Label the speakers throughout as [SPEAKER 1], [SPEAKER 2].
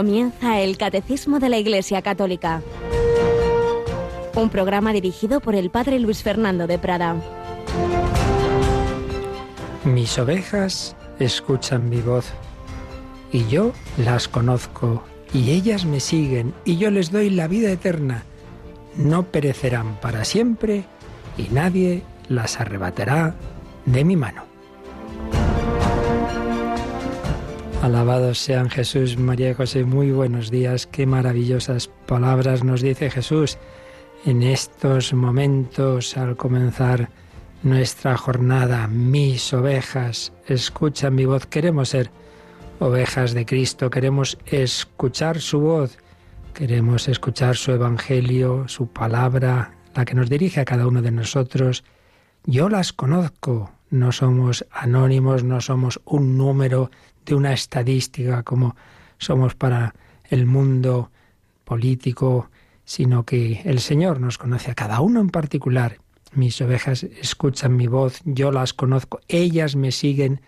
[SPEAKER 1] Comienza el Catecismo de la Iglesia Católica. Un programa dirigido por el Padre Luis Fernando de Prada.
[SPEAKER 2] Mis ovejas escuchan mi voz y yo las conozco y ellas me siguen y yo les doy la vida eterna. No perecerán para siempre y nadie las arrebatará de mi mano. Alabados sean Jesús, María y José. Muy buenos días. Qué maravillosas palabras nos dice Jesús en estos momentos al comenzar nuestra jornada. Mis ovejas escuchan mi voz. Queremos ser ovejas de Cristo. Queremos escuchar su voz. Queremos escuchar su evangelio, su palabra, la que nos dirige a cada uno de nosotros. Yo las conozco. No somos anónimos, no somos un número de una estadística como somos para el mundo político, sino que el Señor nos conoce a cada uno en particular. Mis ovejas escuchan mi voz, yo las conozco, ellas me siguen.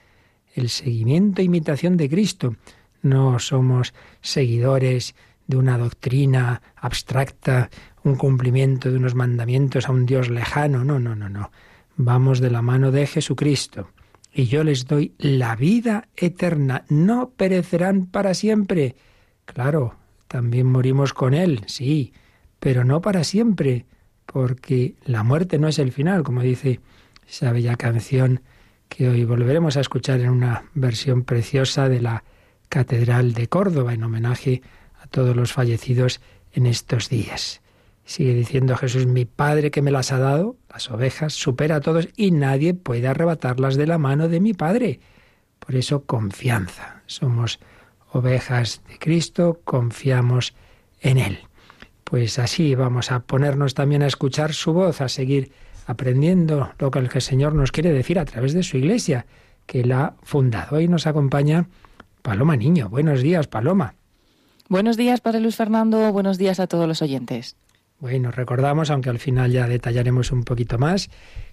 [SPEAKER 2] El seguimiento e imitación de Cristo. No somos seguidores de una doctrina abstracta, un cumplimiento de unos mandamientos a un Dios lejano. No, no, no, no. Vamos de la mano de Jesucristo y yo les doy la vida eterna. No perecerán para siempre. Claro, también morimos con Él, sí, pero no para siempre, porque la muerte no es el final, como dice esa bella canción que hoy volveremos a escuchar en una versión preciosa de la Catedral de Córdoba, en homenaje a todos los fallecidos en estos días. Sigue diciendo Jesús, mi Padre que me las ha dado, las ovejas, supera a todos y nadie puede arrebatarlas de la mano de mi Padre. Por eso confianza. Somos ovejas de Cristo, confiamos en Él. Pues así vamos a ponernos también a escuchar su voz, a seguir aprendiendo lo que el Señor nos quiere decir a través de su iglesia, que Él ha fundado. Hoy nos acompaña Paloma Niño. Buenos días, Paloma.
[SPEAKER 3] Buenos días, Padre Luis Fernando. Buenos días a todos los oyentes.
[SPEAKER 2] Bueno, recordamos, aunque al final ya detallaremos un poquito más,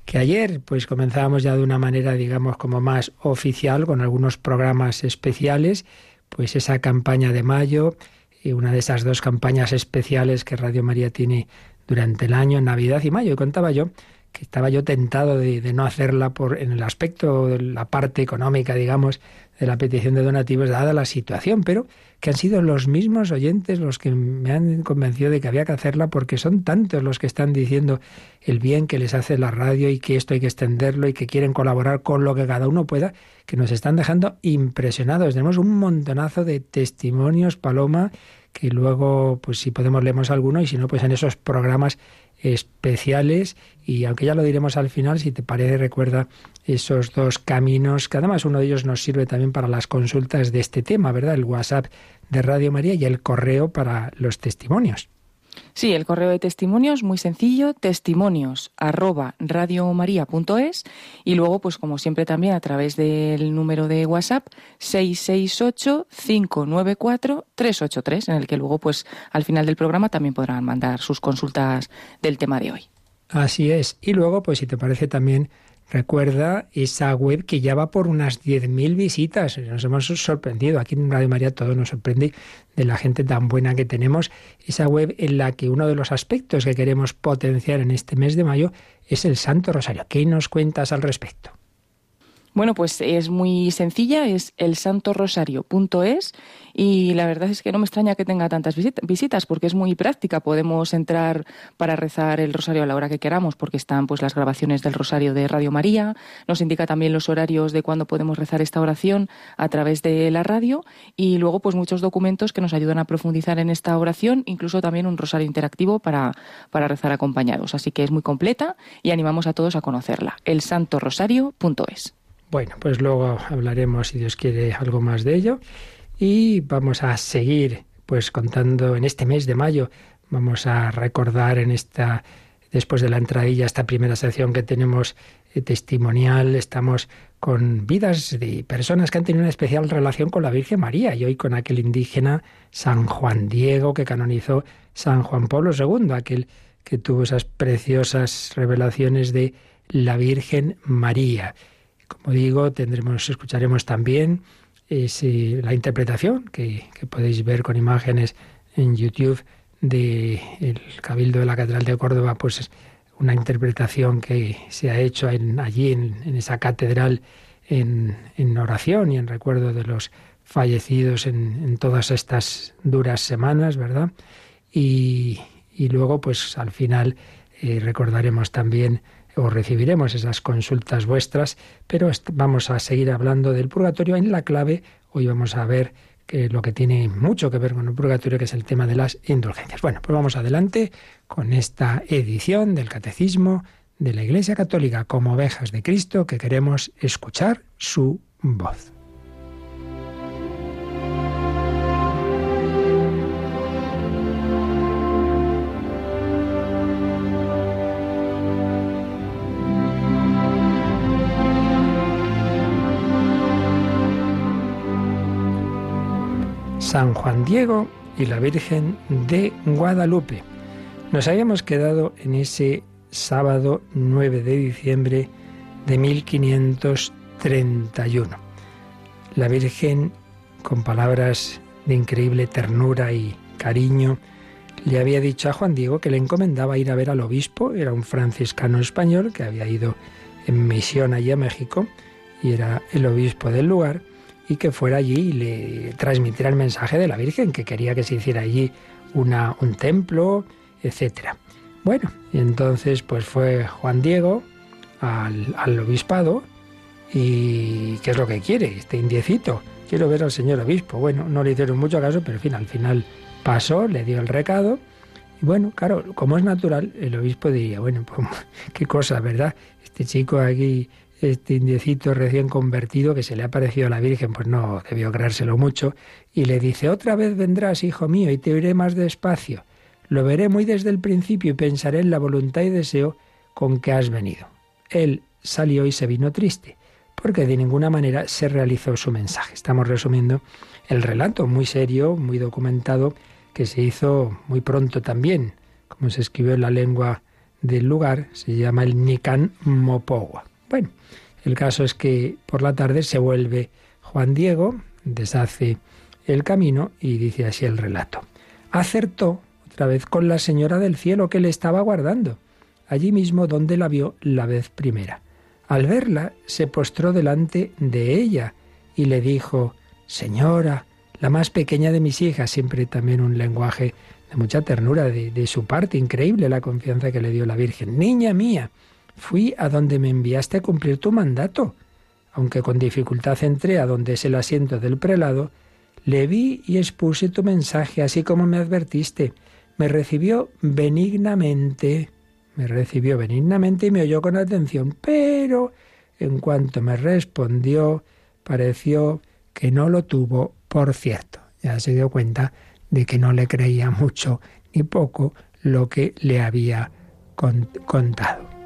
[SPEAKER 2] que ayer pues comenzábamos ya de una manera, digamos, como más oficial, con algunos programas especiales, pues esa campaña de mayo, y una de esas dos campañas especiales que Radio María tiene durante el año, Navidad y mayo. Y contaba yo que estaba yo tentado de, de, no hacerla por en el aspecto de la parte económica, digamos, de la petición de donativos, dada la situación, pero que han sido los mismos oyentes los que me han convencido de que había que hacerla porque son tantos los que están diciendo el bien que les hace la radio y que esto hay que extenderlo y que quieren colaborar con lo que cada uno pueda, que nos están dejando impresionados. Tenemos un montonazo de testimonios, Paloma, que luego, pues si podemos leemos alguno y si no, pues en esos programas especiales y aunque ya lo diremos al final, si te parece, recuerda esos dos caminos, que además uno de ellos nos sirve también para las consultas de este tema, ¿verdad? El WhatsApp de Radio María y el correo para los testimonios.
[SPEAKER 3] Sí, el correo de testimonios muy sencillo, testimonios y luego, pues como siempre también a través del número de WhatsApp 668-594-383, en el que luego, pues al final del programa también podrán mandar sus consultas del tema de hoy.
[SPEAKER 2] Así es. Y luego, pues si te parece también Recuerda esa web que ya va por unas 10.000 visitas. Nos hemos sorprendido. Aquí en Radio María todo nos sorprende de la gente tan buena que tenemos. Esa web en la que uno de los aspectos que queremos potenciar en este mes de mayo es el Santo Rosario. ¿Qué nos cuentas al respecto?
[SPEAKER 3] Bueno, pues es muy sencilla, es elsantorosario.es y la verdad es que no me extraña que tenga tantas visitas porque es muy práctica. Podemos entrar para rezar el rosario a la hora que queramos porque están pues las grabaciones del rosario de Radio María. Nos indica también los horarios de cuándo podemos rezar esta oración a través de la radio y luego pues muchos documentos que nos ayudan a profundizar en esta oración, incluso también un rosario interactivo para, para rezar acompañados. Así que es muy completa y animamos a todos a conocerla. elsantorosario.es.
[SPEAKER 2] Bueno, pues luego hablaremos, si Dios quiere, algo más de ello. Y vamos a seguir, pues contando en este mes de mayo, vamos a recordar en esta, después de la entradilla, esta primera sección que tenemos eh, testimonial, estamos con vidas de personas que han tenido una especial relación con la Virgen María y hoy con aquel indígena San Juan Diego que canonizó San Juan Pablo II, aquel que tuvo esas preciosas revelaciones de la Virgen María. Como digo, tendremos, escucharemos también es la interpretación que, podéis ver con imágenes en YouTube del el Cabildo de la Catedral de Córdoba, pues es una interpretación que se ha hecho allí en, esa catedral en, oración y en recuerdo de los fallecidos en, todas estas duras semanas, ¿verdad? Y, luego, pues al final eh, recordaremos también o recibiremos esas consultas vuestras, pero vamos a seguir hablando del purgatorio en la clave. Hoy vamos a ver que lo que tiene mucho que ver con el purgatorio, que es el tema de las indulgencias. Bueno, pues vamos adelante con esta edición del Catecismo de la Iglesia Católica como ovejas de Cristo que queremos escuchar su voz. San Juan Diego y la Virgen de Guadalupe. Nos habíamos quedado en ese sábado 9 de diciembre de 1531. La Virgen, con palabras de increíble ternura y cariño, le había dicho a Juan Diego que le encomendaba ir a ver al obispo, era un franciscano español que había ido en misión allí a México y era el obispo del lugar, y que fuera allí y le transmitiera el mensaje de la Virgen, que quería que se hiciera allí una, un templo, etc. Bueno, y entonces pues fue Juan Diego al, al obispado y ¿qué es lo que quiere? Este indiecito, quiero ver al señor obispo. Bueno, no le hicieron mucho caso, pero en fin, al final pasó, le dio el recado. Y bueno, claro, como es natural, el obispo diría, bueno, pues qué cosa, ¿verdad? Este chico aquí este indiecito recién convertido que se le ha parecido a la Virgen, pues no debió creérselo mucho, y le dice, otra vez vendrás, hijo mío, y te oiré más despacio. Lo veré muy desde el principio y pensaré en la voluntad y deseo con que has venido. Él salió y se vino triste, porque de ninguna manera se realizó su mensaje. Estamos resumiendo el relato muy serio, muy documentado, que se hizo muy pronto también, como se escribió en la lengua del lugar, se llama el Nican Mopowa. Bueno, el caso es que por la tarde se vuelve Juan Diego, deshace el camino y dice así el relato. Acertó otra vez con la señora del cielo que le estaba guardando, allí mismo donde la vio la vez primera. Al verla, se postró delante de ella y le dijo, Señora, la más pequeña de mis hijas, siempre también un lenguaje de mucha ternura de, de su parte, increíble la confianza que le dio la Virgen. Niña mía, Fui a donde me enviaste a cumplir tu mandato. Aunque con dificultad entré a donde es el asiento del prelado, le vi y expuse tu mensaje, así como me advertiste. Me recibió benignamente, me recibió benignamente y me oyó con atención, pero en cuanto me respondió, pareció que no lo tuvo por cierto. Ya se dio cuenta de que no le creía mucho ni poco lo que le había contado.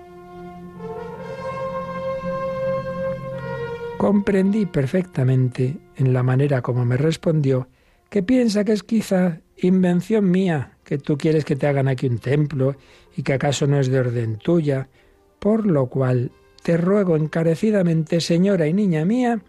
[SPEAKER 2] Comprendí perfectamente, en la manera como me respondió, que piensa que es quizá invención mía, que tú quieres que te hagan aquí un templo y que acaso no es de orden tuya, por lo cual te ruego encarecidamente, señora y niña mía,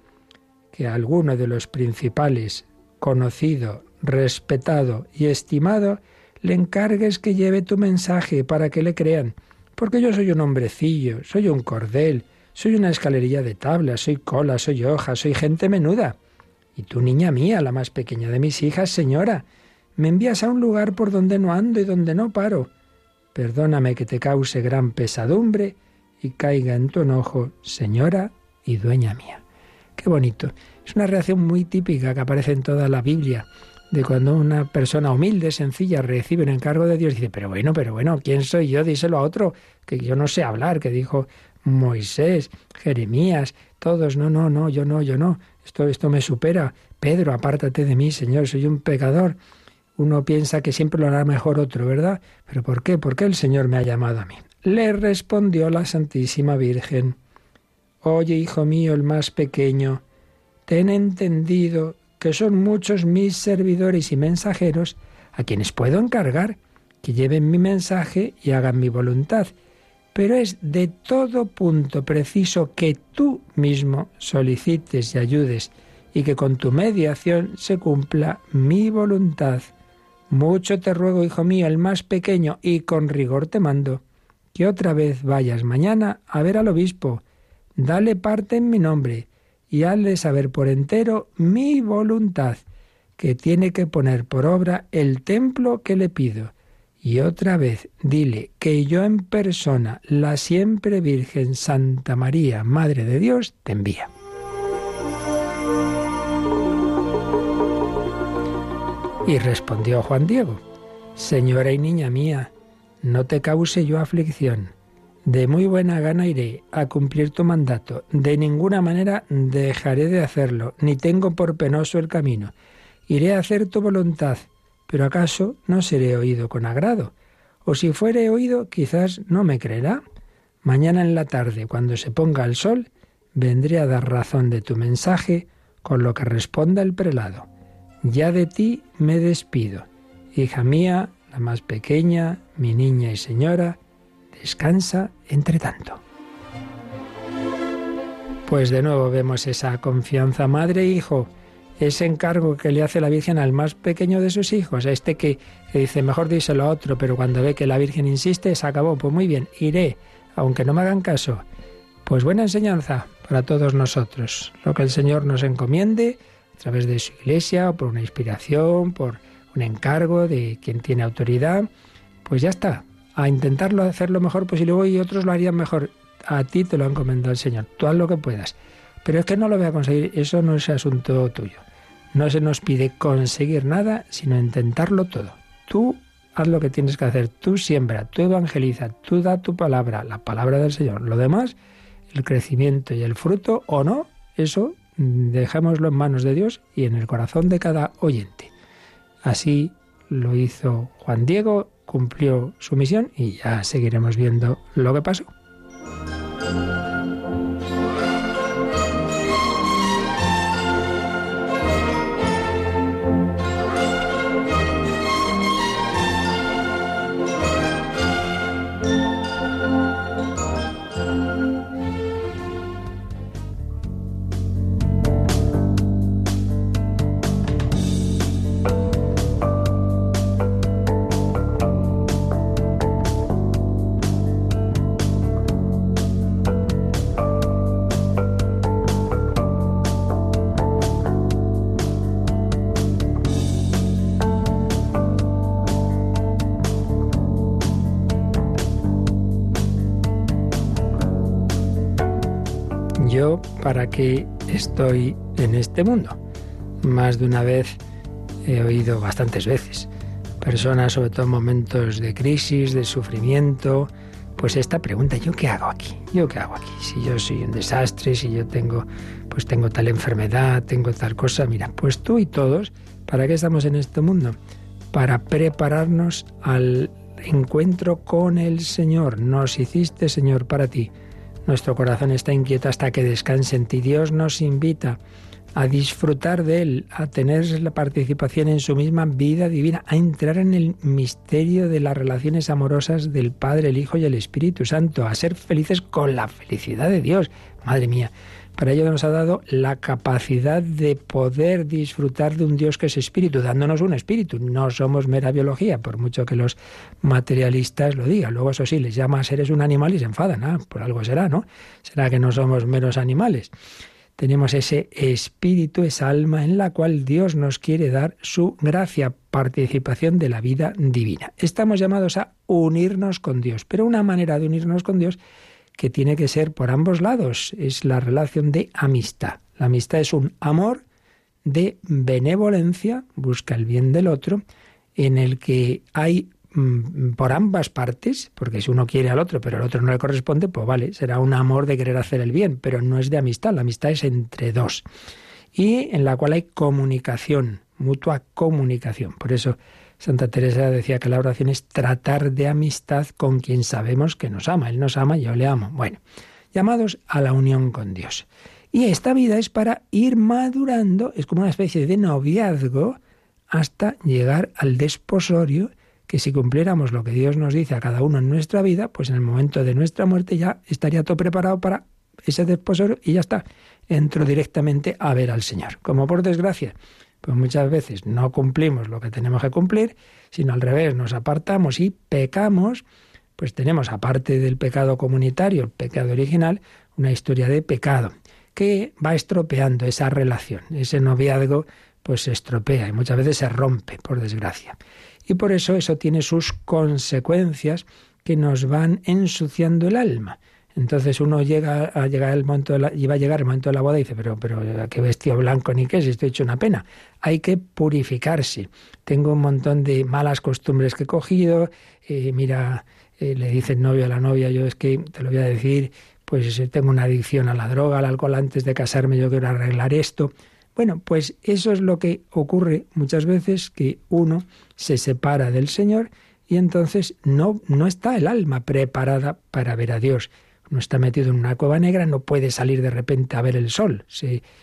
[SPEAKER 2] que a alguno de los principales, conocido, respetado y estimado, le encargues que lleve tu mensaje para que le crean, porque yo soy un hombrecillo, soy un cordel, soy una escalerilla de tablas, soy cola, soy hoja, soy gente menuda. Y tú, niña mía, la más pequeña de mis hijas, señora, me envías a un lugar por donde no ando y donde no paro. Perdóname que te cause gran pesadumbre y caiga en tu enojo, señora y dueña mía. Qué bonito. Es una reacción muy típica que aparece en toda la Biblia, de cuando una persona humilde, sencilla, recibe un encargo de Dios y dice, pero bueno, pero bueno, ¿quién soy yo? Díselo a otro, que yo no sé hablar, que dijo Moisés, Jeremías, todos, no, no, no, yo no, yo no, esto, esto me supera. Pedro, apártate de mí, Señor, soy un pecador. Uno piensa que siempre lo hará mejor otro, ¿verdad? Pero ¿por qué? ¿Por qué el Señor me ha llamado a mí? Le respondió la Santísima Virgen, Oye, hijo mío, el más pequeño, ten entendido que son muchos mis servidores y mensajeros a quienes puedo encargar que lleven mi mensaje y hagan mi voluntad pero es de todo punto preciso que tú mismo solicites y ayudes y que con tu mediación se cumpla mi voluntad. Mucho te ruego, hijo mío, el más pequeño, y con rigor te mando, que otra vez vayas mañana a ver al obispo, dale parte en mi nombre, y hazle saber por entero mi voluntad, que tiene que poner por obra el templo que le pido. Y otra vez dile que yo en persona, la siempre Virgen Santa María, Madre de Dios, te envía. Y respondió Juan Diego, Señora y niña mía, no te cause yo aflicción. De muy buena gana iré a cumplir tu mandato. De ninguna manera dejaré de hacerlo, ni tengo por penoso el camino. Iré a hacer tu voluntad, pero acaso no seré oído con agrado. O si fuere oído, quizás no me creerá. Mañana en la tarde, cuando se ponga el sol, vendré a dar razón de tu mensaje con lo que responda el prelado. Ya de ti me despido. Hija mía, la más pequeña, mi niña y señora, descansa entre tanto. Pues de nuevo vemos esa confianza madre-hijo, ese encargo que le hace la Virgen al más pequeño de sus hijos, a este que, dice, mejor díselo a otro, pero cuando ve que la Virgen insiste, se acabó, pues muy bien, iré, aunque no me hagan caso. Pues buena enseñanza para todos nosotros, lo que el Señor nos encomiende, a través de su iglesia, o por una inspiración, por un encargo de quien tiene autoridad, pues ya está, a intentarlo hacer lo mejor posible y otros lo harían mejor. A ti te lo ha encomendado el Señor, tú haz lo que puedas. Pero es que no lo voy a conseguir, eso no es asunto tuyo. No se nos pide conseguir nada, sino intentarlo todo. Tú haz lo que tienes que hacer, tú siembra, tú evangeliza, tú da tu palabra, la palabra del Señor. Lo demás, el crecimiento y el fruto o no, eso dejémoslo en manos de Dios y en el corazón de cada oyente. Así lo hizo Juan Diego, cumplió su misión y ya seguiremos viendo lo que pasó. Para qué estoy en este mundo. Más de una vez he oído bastantes veces personas, sobre todo en momentos de crisis, de sufrimiento, pues esta pregunta, ¿yo qué hago aquí? ¿Yo qué hago aquí? Si yo soy un desastre, si yo tengo pues tengo tal enfermedad, tengo tal cosa, mira, pues tú y todos, ¿para qué estamos en este mundo? Para prepararnos al encuentro con el Señor. Nos hiciste, Señor, para ti. Nuestro corazón está inquieto hasta que descanse en ti. Dios nos invita a disfrutar de Él, a tener la participación en su misma vida divina, a entrar en el misterio de las relaciones amorosas del Padre, el Hijo y el Espíritu Santo, a ser felices con la felicidad de Dios. Madre mía, para ello nos ha dado la capacidad de poder disfrutar de un Dios que es espíritu, dándonos un espíritu. No somos mera biología, por mucho que los materialistas lo digan. Luego, eso sí, les llama a seres un animal y se enfadan. Ah, por algo será, ¿no? Será que no somos meros animales. Tenemos ese espíritu, esa alma en la cual Dios nos quiere dar su gracia, participación de la vida divina. Estamos llamados a unirnos con Dios, pero una manera de unirnos con Dios que tiene que ser por ambos lados. Es la relación de amistad. La amistad es un amor de benevolencia, busca el bien del otro, en el que hay mm, por ambas partes, porque si uno quiere al otro pero el otro no le corresponde, pues vale, será un amor de querer hacer el bien, pero no es de amistad, la amistad es entre dos. Y en la cual hay comunicación, mutua comunicación. Por eso Santa Teresa decía que la oración es tratar de amistad con quien sabemos que nos ama. Él nos ama, yo le amo. Bueno, llamados a la unión con Dios. Y esta vida es para ir madurando, es como una especie de noviazgo hasta llegar al desposorio, que si cumpliéramos lo que Dios nos dice a cada uno en nuestra vida, pues en el momento de nuestra muerte ya estaría todo preparado para ese desposorio y ya está. Entro directamente a ver al Señor. Como por desgracia, pues muchas veces no cumplimos lo que tenemos que cumplir, sino al revés, nos apartamos y pecamos, pues tenemos, aparte del pecado comunitario, el pecado original, una historia de pecado que va estropeando esa relación. Ese noviazgo pues se estropea y muchas veces se rompe, por desgracia. Y por eso eso tiene sus consecuencias que nos van ensuciando el alma. Entonces uno llega a llegar el momento de la, a llegar el momento de la boda y dice, pero, pero qué vestido blanco ni qué, si estoy hecho una pena. Hay que purificarse. Tengo un montón de malas costumbres que he cogido. Eh, mira, eh, le dice el novio a la novia, yo es que te lo voy a decir, pues eh, tengo una adicción a la droga, al alcohol, antes de casarme yo quiero arreglar esto. Bueno, pues eso es lo que ocurre muchas veces, que uno se separa del Señor y entonces no, no está el alma preparada para ver a Dios no está metido en una cueva negra, no puede salir de repente a ver el sol,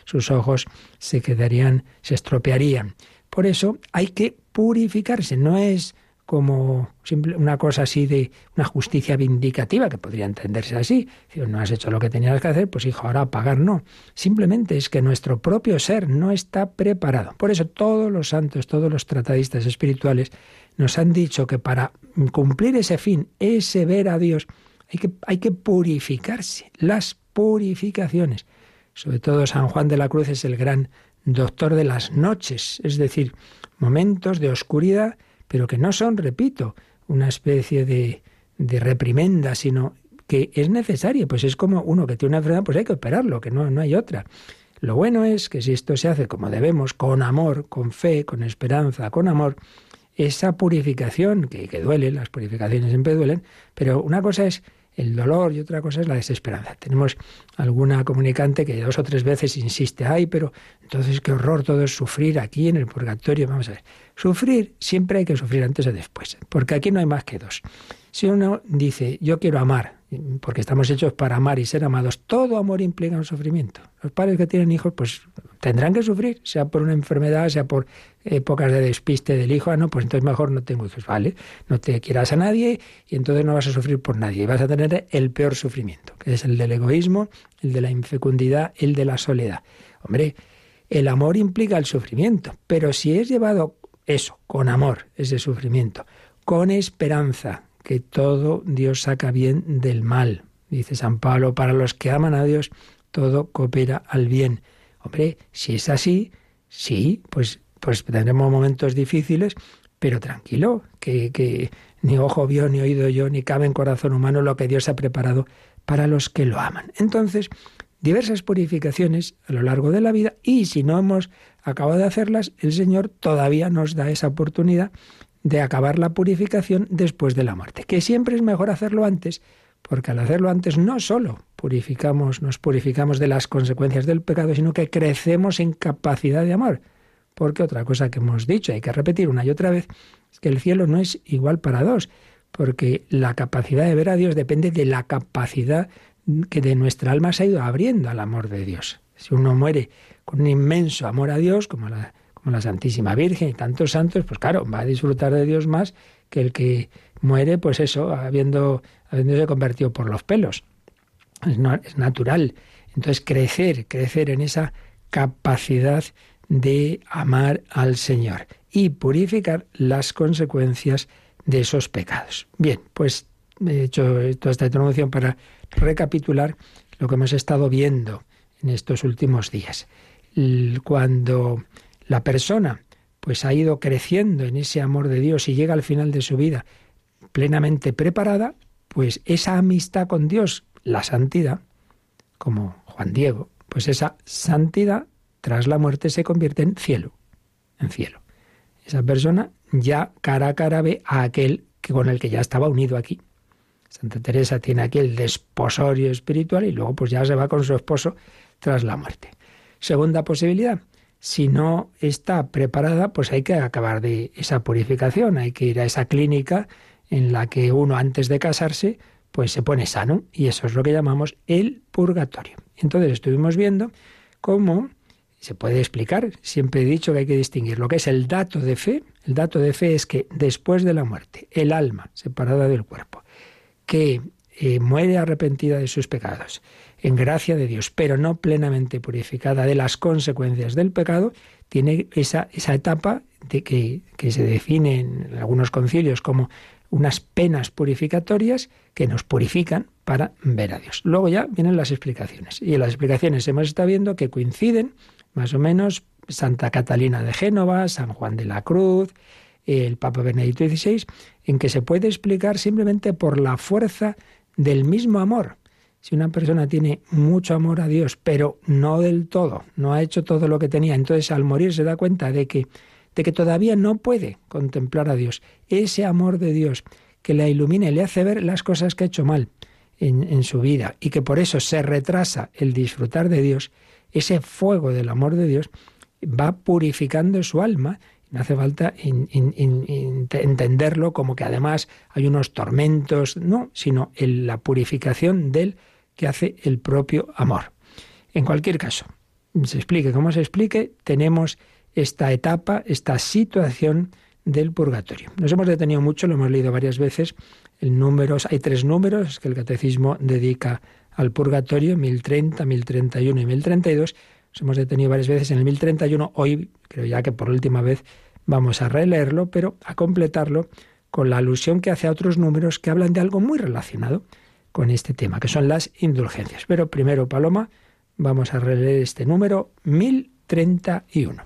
[SPEAKER 2] sus ojos se quedarían, se estropearían. Por eso hay que purificarse, no es como una cosa así de una justicia vindicativa, que podría entenderse así. Si no has hecho lo que tenías que hacer, pues hijo, ahora pagar no. Simplemente es que nuestro propio ser no está preparado. Por eso todos los santos, todos los tratadistas espirituales nos han dicho que para cumplir ese fin, ese ver a Dios, hay que, hay que purificarse, las purificaciones. Sobre todo San Juan de la Cruz es el gran doctor de las noches, es decir, momentos de oscuridad, pero que no son, repito, una especie de, de reprimenda, sino que es necesario, pues es como uno que tiene una enfermedad, pues hay que operarlo, que no, no hay otra. Lo bueno es que si esto se hace como debemos, con amor, con fe, con esperanza, con amor, esa purificación, que, que duele, las purificaciones siempre duelen, pero una cosa es el dolor y otra cosa es la desesperanza. Tenemos alguna comunicante que dos o tres veces insiste, ay, pero entonces qué horror todo es sufrir aquí en el purgatorio. Vamos a ver, sufrir siempre hay que sufrir antes o después, porque aquí no hay más que dos. Si uno dice, yo quiero amar, porque estamos hechos para amar y ser amados, todo amor implica un sufrimiento. Los padres que tienen hijos, pues tendrán que sufrir, sea por una enfermedad, sea por épocas de despiste del hijo, ah, no, pues entonces mejor no tengo hijos, vale, no te quieras a nadie y entonces no vas a sufrir por nadie, y vas a tener el peor sufrimiento, que es el del egoísmo, el de la infecundidad, el de la soledad. Hombre, el amor implica el sufrimiento, pero si es llevado eso, con amor, ese sufrimiento, con esperanza, que todo Dios saca bien del mal. Dice San Pablo, para los que aman a Dios, todo coopera al bien. Hombre, si es así, sí, pues, pues tendremos momentos difíciles, pero tranquilo, que, que ni ojo vio, ni oído yo, ni cabe en corazón humano lo que Dios ha preparado para los que lo aman. Entonces, diversas purificaciones a lo largo de la vida y si no hemos acabado de hacerlas, el Señor todavía nos da esa oportunidad de acabar la purificación después de la muerte, que siempre es mejor hacerlo antes, porque al hacerlo antes no solo purificamos, nos purificamos de las consecuencias del pecado, sino que crecemos en capacidad de amor. Porque otra cosa que hemos dicho, hay que repetir una y otra vez, es que el cielo no es igual para dos, porque la capacidad de ver a Dios depende de la capacidad que de nuestra alma se ha ido abriendo al amor de Dios. Si uno muere con un inmenso amor a Dios, como la como la Santísima Virgen y tantos santos, pues claro, va a disfrutar de Dios más que el que muere, pues eso, habiendo, habiéndose convertido por los pelos. Es, es natural. Entonces, crecer, crecer en esa capacidad de amar al Señor y purificar las consecuencias de esos pecados. Bien, pues he hecho toda esta introducción para recapitular lo que hemos estado viendo en estos últimos días. Cuando la persona pues ha ido creciendo en ese amor de Dios y llega al final de su vida plenamente preparada, pues esa amistad con Dios, la santidad, como Juan Diego, pues esa santidad tras la muerte se convierte en cielo, en cielo. Esa persona ya cara a cara ve a aquel que con el que ya estaba unido aquí. Santa Teresa tiene aquí el desposorio espiritual y luego pues ya se va con su esposo tras la muerte. Segunda posibilidad, si no está preparada, pues hay que acabar de esa purificación, hay que ir a esa clínica en la que uno antes de casarse pues se pone sano y eso es lo que llamamos el purgatorio. Entonces estuvimos viendo cómo se puede explicar, siempre he dicho que hay que distinguir lo que es el dato de fe. El dato de fe es que después de la muerte, el alma separada del cuerpo, que eh, muere arrepentida de sus pecados, en gracia de Dios, pero no plenamente purificada de las consecuencias del pecado, tiene esa, esa etapa de que, que se define en algunos concilios como unas penas purificatorias que nos purifican para ver a Dios. Luego ya vienen las explicaciones. Y en las explicaciones hemos estado viendo que coinciden más o menos Santa Catalina de Génova, San Juan de la Cruz, el Papa Benedicto XVI, en que se puede explicar simplemente por la fuerza del mismo amor. Si una persona tiene mucho amor a Dios, pero no del todo, no ha hecho todo lo que tenía, entonces al morir se da cuenta de que de que todavía no puede contemplar a Dios. Ese amor de Dios que la ilumina y le hace ver las cosas que ha hecho mal en, en su vida y que por eso se retrasa el disfrutar de Dios, ese fuego del amor de Dios va purificando su alma. No hace falta entenderlo como que además hay unos tormentos, no, sino en la purificación del que hace el propio amor. En cualquier caso, se explique como se explique, tenemos esta etapa, esta situación del purgatorio. Nos hemos detenido mucho, lo hemos leído varias veces. El número, hay tres números que el catecismo dedica al purgatorio, 1030, 1031 y 1032. Nos hemos detenido varias veces en el 1031. Hoy creo ya que por última vez vamos a releerlo, pero a completarlo con la alusión que hace a otros números que hablan de algo muy relacionado con este tema, que son las indulgencias. Pero primero, Paloma, vamos a releer este número 1031.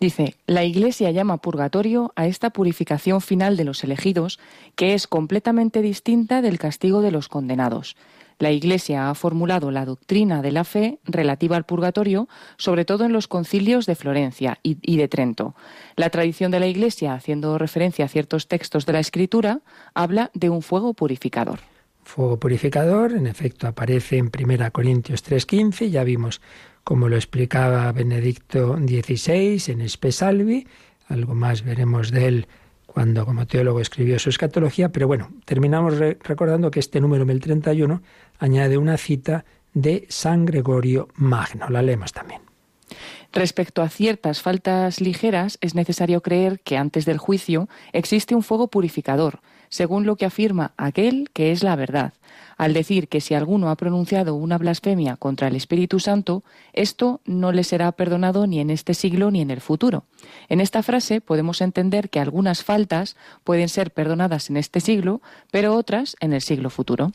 [SPEAKER 3] Dice, la Iglesia llama purgatorio a esta purificación final de los elegidos, que es completamente distinta del castigo de los condenados. La Iglesia ha formulado la doctrina de la fe relativa al purgatorio, sobre todo en los concilios de Florencia y, de Trento. La tradición de la Iglesia, haciendo referencia a ciertos textos de la Escritura, habla de un fuego purificador.
[SPEAKER 2] Fuego purificador, en efecto, aparece en 1 Corintios 3:15, ya vimos como lo explicaba Benedicto XVI en Espesalvi. Algo más veremos de él cuando como teólogo escribió su escatología, pero bueno, terminamos recordando que este número 1031 añade una cita de San Gregorio Magno. La leemos también.
[SPEAKER 3] Respecto a ciertas faltas ligeras, es necesario creer que antes del juicio existe un fuego purificador, según lo que afirma aquel que es la verdad, al decir que si alguno ha pronunciado una blasfemia contra el Espíritu Santo, esto no le será perdonado ni en este siglo ni en el futuro. En esta frase podemos entender que algunas faltas pueden ser perdonadas en este siglo, pero otras en el siglo futuro.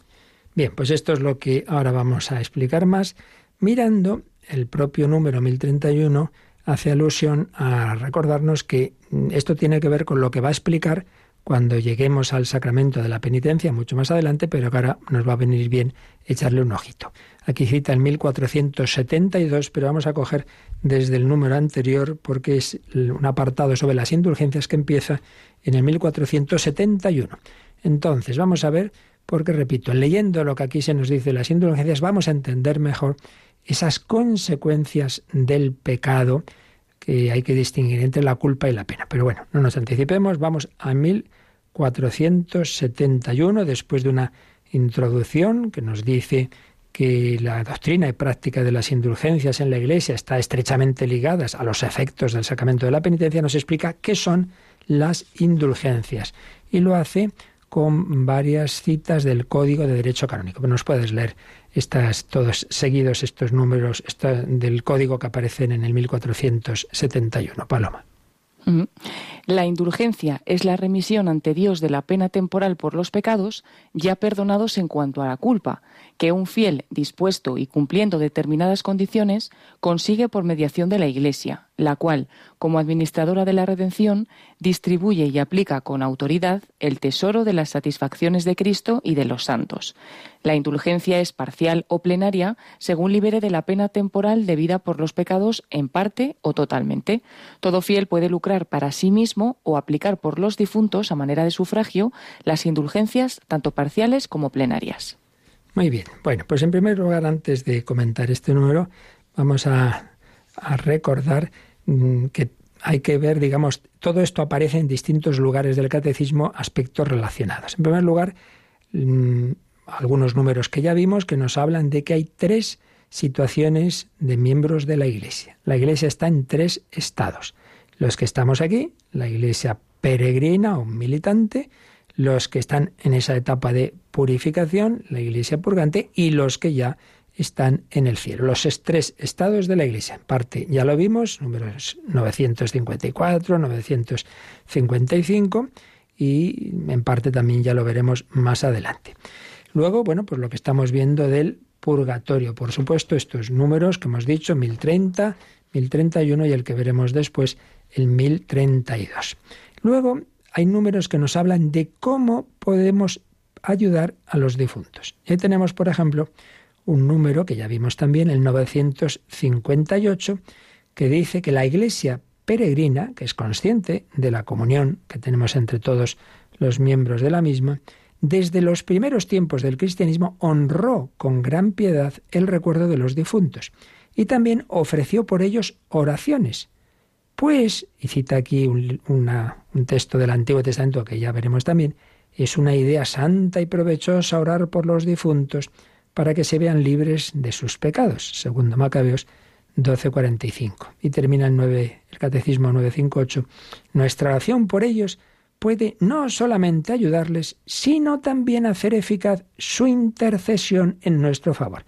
[SPEAKER 2] Bien, pues esto es lo que ahora vamos a explicar más, mirando el propio número 1031 hace alusión a recordarnos que esto tiene que ver con lo que va a explicar cuando lleguemos al sacramento de la penitencia mucho más adelante, pero ahora nos va a venir bien echarle un ojito. Aquí cita el 1472, pero vamos a coger desde el número anterior porque es un apartado sobre las indulgencias que empieza en el 1471. Entonces, vamos a ver, porque repito, leyendo lo que aquí se nos dice de las indulgencias, vamos a entender mejor esas consecuencias del pecado hay que distinguir entre la culpa y la pena. Pero bueno, no nos anticipemos, vamos a 1471, después de una introducción que nos dice que la doctrina y práctica de las indulgencias en la Iglesia está estrechamente ligadas a los efectos del sacramento de la penitencia, nos explica qué son las indulgencias. Y lo hace con varias citas del Código de Derecho Canónico. Nos puedes leer estas, todos seguidos estos números del código que aparecen en el 1471. Paloma.
[SPEAKER 3] La indulgencia es la remisión ante Dios de la pena temporal por los pecados ya perdonados en cuanto a la culpa, que un fiel dispuesto y cumpliendo determinadas condiciones consigue por mediación de la Iglesia, la cual, como administradora de la redención, distribuye y aplica con autoridad el tesoro de las satisfacciones de Cristo y de los santos. La indulgencia es parcial o plenaria según libere de la pena temporal debida por los pecados en parte o totalmente. Todo fiel puede lucrar para sí mismo o aplicar por los difuntos a manera de sufragio las indulgencias tanto parciales como plenarias.
[SPEAKER 2] Muy bien. Bueno, pues en primer lugar, antes de comentar este número, vamos a, recordar mm, que hay que ver, digamos, todo esto aparece en distintos lugares del catecismo, aspectos relacionados. En primer lugar, mm, algunos números que ya vimos que nos hablan de que hay tres situaciones de miembros de la Iglesia. La Iglesia está en tres estados. Los que estamos aquí, la Iglesia peregrina o militante, los que están en esa etapa de purificación, la iglesia purgante, y los que ya están en el cielo. Los tres estados de la Iglesia. En parte ya lo vimos, números 954, 955 y en parte también ya lo veremos más adelante. Luego, bueno, pues lo que estamos viendo del purgatorio. Por supuesto, estos números que hemos dicho, 1030, 1031 y el que veremos después, el 1032. Luego, hay números que nos hablan de cómo podemos ayudar a los difuntos. Y ahí tenemos, por ejemplo, un número que ya vimos también, el 958, que dice que la Iglesia peregrina, que es consciente de la comunión que tenemos entre todos los miembros de la misma, desde los primeros tiempos del cristianismo honró con gran piedad el recuerdo de los difuntos y también ofreció por ellos oraciones. Pues, y cita aquí un, un texto del Antiguo Testamento que ya veremos también, es una idea santa y provechosa orar por los difuntos, para que se vean libres de sus pecados, segundo Macabeos 12:45. Y termina el, 9, el Catecismo 958. Nuestra oración por ellos puede no solamente ayudarles, sino también hacer eficaz su intercesión en nuestro favor.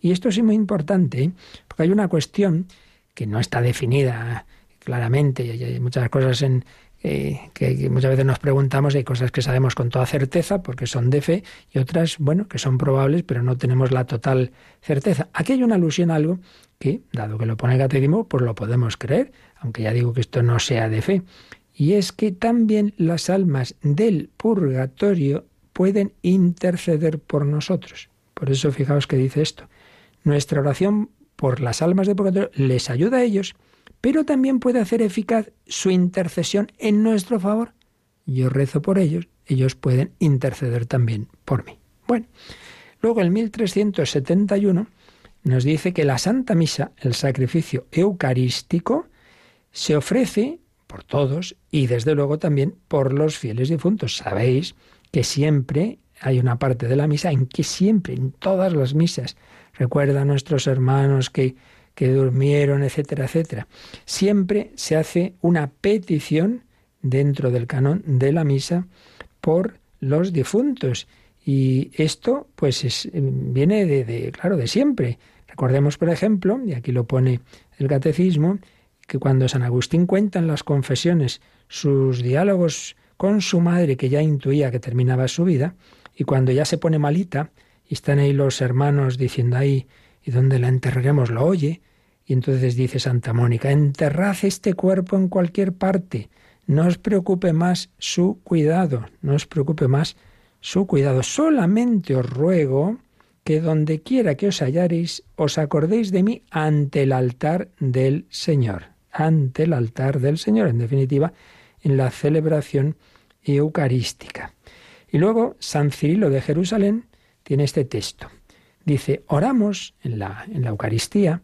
[SPEAKER 2] Y esto es muy importante, ¿eh? porque hay una cuestión que no está definida claramente, y hay muchas cosas en, eh, que, muchas veces nos preguntamos, hay cosas que sabemos con toda certeza porque son de fe y otras, bueno, que son probables, pero no tenemos la total certeza. Aquí hay una alusión a algo que, dado que lo pone el catecismo, pues lo podemos creer, aunque ya digo que esto no sea de fe. Y es que también las almas del purgatorio pueden interceder por nosotros. Por eso fijaos que dice esto. Nuestra oración por las almas del purgatorio les ayuda a ellos pero también puede hacer eficaz su intercesión en nuestro favor. Yo rezo por ellos, ellos pueden interceder también por mí. Bueno, luego el 1371 nos dice que la Santa Misa, el sacrificio eucarístico, se ofrece por todos y desde luego también por los fieles difuntos. Sabéis que siempre hay una parte de la misa en que siempre, en todas las misas, recuerda a nuestros hermanos que que durmieron, etcétera, etcétera. Siempre se hace una petición dentro del canon de la misa por los difuntos. Y esto, pues, viene de, de, claro, de siempre. Recordemos, por ejemplo, y aquí lo pone el catecismo, que cuando San Agustín cuenta en las confesiones sus diálogos con su madre, que ya intuía que terminaba su vida, y cuando ya se pone malita, y están ahí los hermanos diciendo, ahí, ¿y dónde la enterraremos? Lo oye. Y entonces dice Santa Mónica, enterrad este cuerpo en cualquier parte, no os preocupe más su cuidado, no os preocupe más su cuidado. Solamente os ruego que donde quiera que os hallaréis, os acordéis de mí ante el altar del Señor, ante el altar del Señor, en definitiva, en la celebración eucarística. Y luego San Cirilo de Jerusalén tiene este texto. Dice, oramos en la, en la Eucaristía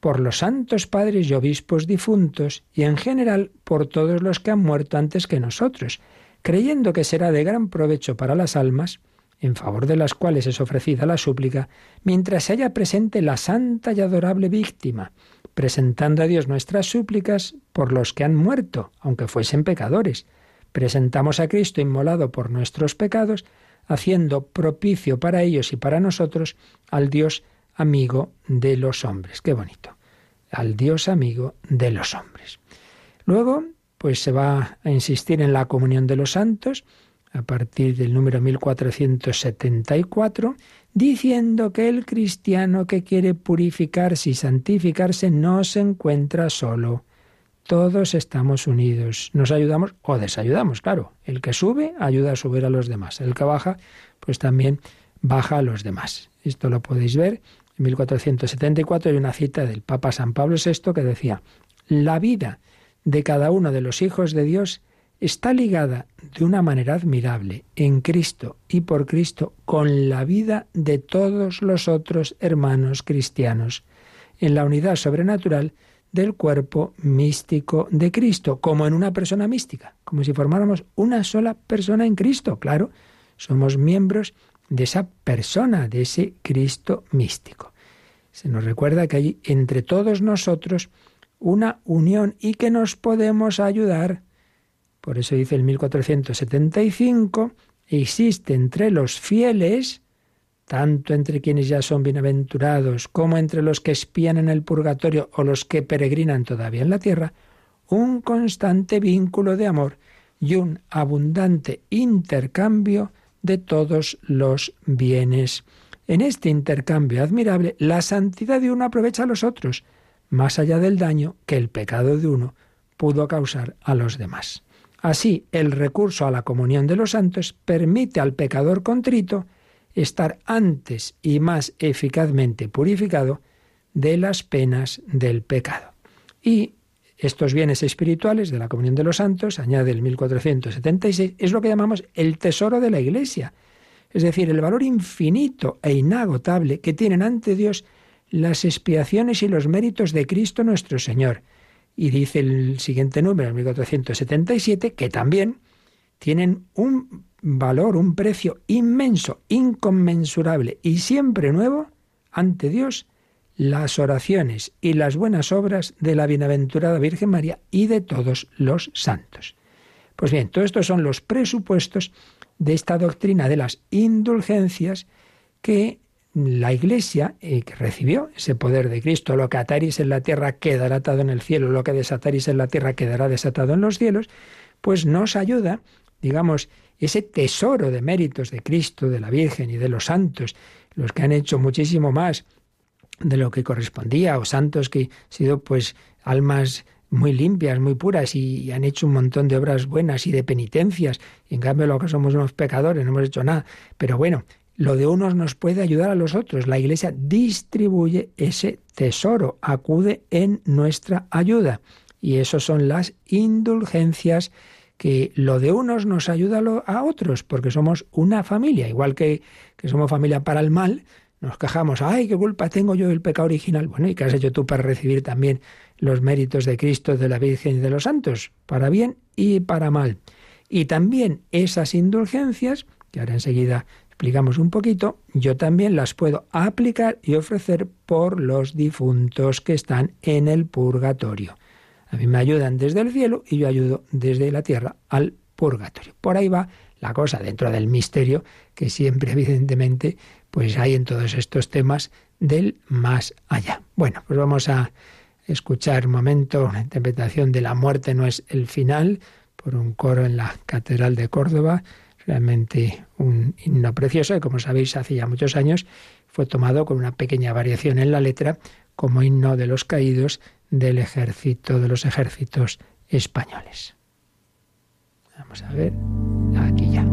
[SPEAKER 2] por los santos padres y obispos difuntos y en general por todos los que han muerto antes que nosotros, creyendo que será de gran provecho para las almas, en favor de las cuales es ofrecida la súplica, mientras se haya presente la santa y adorable víctima, presentando a Dios nuestras súplicas por los que han muerto, aunque fuesen pecadores. Presentamos a Cristo inmolado por nuestros pecados, haciendo propicio para ellos y para nosotros al Dios amigo de los hombres. Qué bonito. Al Dios amigo de los hombres. Luego, pues se va a insistir en la comunión de los santos a partir del número 1474, diciendo que el cristiano que quiere purificarse y santificarse no se encuentra solo. Todos estamos unidos, nos ayudamos o desayudamos, claro. El que sube ayuda a subir a los demás, el que baja, pues también baja a los demás. Esto lo podéis ver 1474 hay una cita del Papa San Pablo VI que decía, la vida de cada uno de los hijos de Dios está ligada de una manera admirable en Cristo y por Cristo con la vida de todos los otros hermanos cristianos, en la unidad sobrenatural del cuerpo místico de Cristo, como en una persona mística, como si formáramos una sola persona en Cristo. Claro, somos miembros de esa persona, de ese Cristo místico. Se nos recuerda que hay entre todos nosotros una unión y que nos podemos ayudar. Por eso dice el 1475, existe entre los fieles, tanto entre quienes ya son bienaventurados como entre los que espían en el purgatorio o los que peregrinan todavía en la tierra, un constante vínculo de amor y un abundante intercambio de todos los bienes. En este intercambio admirable, la santidad de uno aprovecha a los otros, más allá del daño que el pecado de uno pudo causar a los demás. Así, el recurso a la comunión de los santos permite al pecador contrito estar antes y más eficazmente purificado de las penas del pecado. Y estos bienes espirituales de la comunión de los santos, añade el 1476, es lo que llamamos el tesoro de la Iglesia, es decir, el valor infinito e inagotable que tienen ante Dios las expiaciones y los méritos de Cristo nuestro Señor. Y dice el siguiente número, el 1477, que también tienen un valor, un precio inmenso, inconmensurable y siempre nuevo ante Dios las oraciones y las buenas obras de la bienaventurada Virgen María y de todos los santos. Pues bien, todos estos son los presupuestos de esta doctrina de las indulgencias que la Iglesia, eh, que recibió ese poder de Cristo, lo que ataris en la tierra quedará atado en el cielo, lo que desataris en la tierra quedará desatado en los cielos, pues nos ayuda, digamos, ese tesoro de méritos de Cristo, de la Virgen y de los santos, los que han hecho muchísimo más de lo que correspondía, o santos que han sido pues almas muy limpias, muy puras y, han hecho un montón de obras buenas y de penitencias. En cambio, lo que somos unos pecadores, no hemos hecho nada. Pero bueno, lo de unos nos puede ayudar a los otros. La Iglesia distribuye ese tesoro, acude en nuestra ayuda. Y eso son las indulgencias que lo de unos nos ayuda a otros, porque somos una familia, igual que, que somos familia para el mal, nos quejamos, ay, qué culpa tengo yo del pecado original. Bueno, ¿y qué has hecho tú para recibir también los méritos de Cristo, de la Virgen y de los santos? Para bien y para mal. Y también esas indulgencias, que ahora enseguida explicamos un poquito, yo también las puedo aplicar y ofrecer por los difuntos que están en el purgatorio. A mí me ayudan desde el cielo y yo ayudo desde la tierra al purgatorio. Por ahí va la cosa dentro del misterio que siempre evidentemente pues hay en todos estos temas del más allá. Bueno, pues vamos a escuchar un momento una interpretación de La muerte no es el final por un coro en la Catedral de Córdoba, realmente un himno precioso y como sabéis hace ya muchos años fue tomado con una pequeña variación en la letra como himno de los caídos del ejército de los ejércitos españoles. Vamos a ver, aquí ya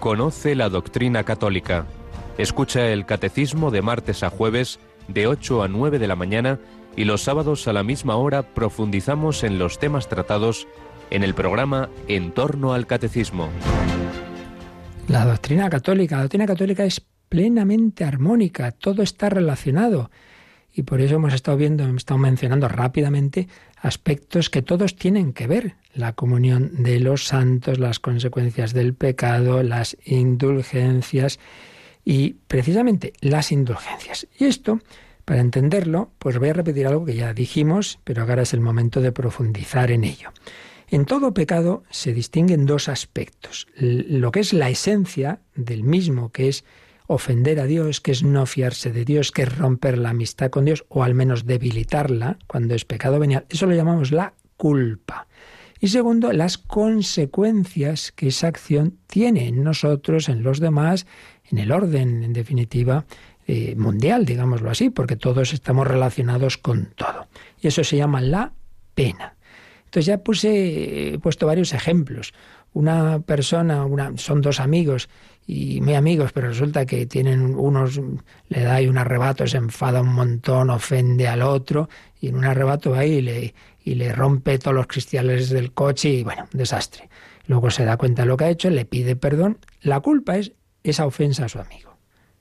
[SPEAKER 4] Conoce la doctrina católica. Escucha el catecismo de martes a jueves de 8 a 9 de la mañana y los sábados a la misma hora profundizamos en los temas tratados en el programa En torno al catecismo.
[SPEAKER 2] La doctrina católica, la doctrina católica es plenamente armónica, todo está relacionado. Y por eso hemos estado viendo, hemos estado mencionando rápidamente aspectos que todos tienen que ver. La comunión de los santos, las consecuencias del pecado, las indulgencias y precisamente las indulgencias. Y esto, para entenderlo, pues voy a repetir algo que ya dijimos, pero ahora es el momento de profundizar en ello. En todo pecado se distinguen dos aspectos. Lo que es la esencia del mismo, que es ofender a Dios, que es no fiarse de Dios, que es romper la amistad con Dios o al menos debilitarla cuando es pecado venial. Eso lo llamamos la culpa. Y segundo, las consecuencias que esa acción tiene en nosotros, en los demás, en el orden, en definitiva, eh, mundial, digámoslo así, porque todos estamos relacionados con todo. Y eso se llama la pena. Entonces ya puse, he puesto varios ejemplos. Una persona, son dos amigos y muy amigos, pero resulta que tienen unos, le da ahí un arrebato, se enfada un montón, ofende al otro, y en un arrebato va ahí y le, y le rompe todos los cristales del coche y bueno, desastre. Luego se da cuenta de lo que ha hecho, le pide perdón. La culpa es esa ofensa a su amigo,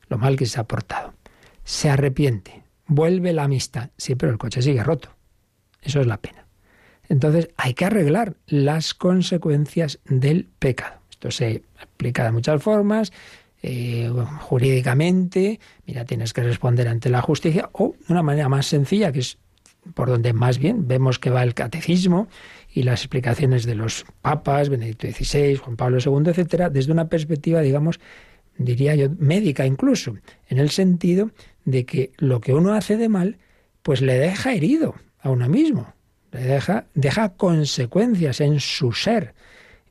[SPEAKER 2] lo mal que se ha portado. Se arrepiente, vuelve la amistad, sí, pero el coche sigue roto. Eso es la pena. Entonces hay que arreglar las consecuencias del pecado. Esto se aplica de muchas formas, eh, jurídicamente, mira, tienes que responder ante la justicia, o de una manera más sencilla, que es por donde más bien vemos que va el catecismo y las explicaciones de los papas, Benedicto XVI, Juan Pablo II, etcétera, desde una perspectiva, digamos, diría yo, médica incluso, en el sentido de que lo que uno hace de mal, pues le deja herido a uno mismo, le deja, deja consecuencias en su ser.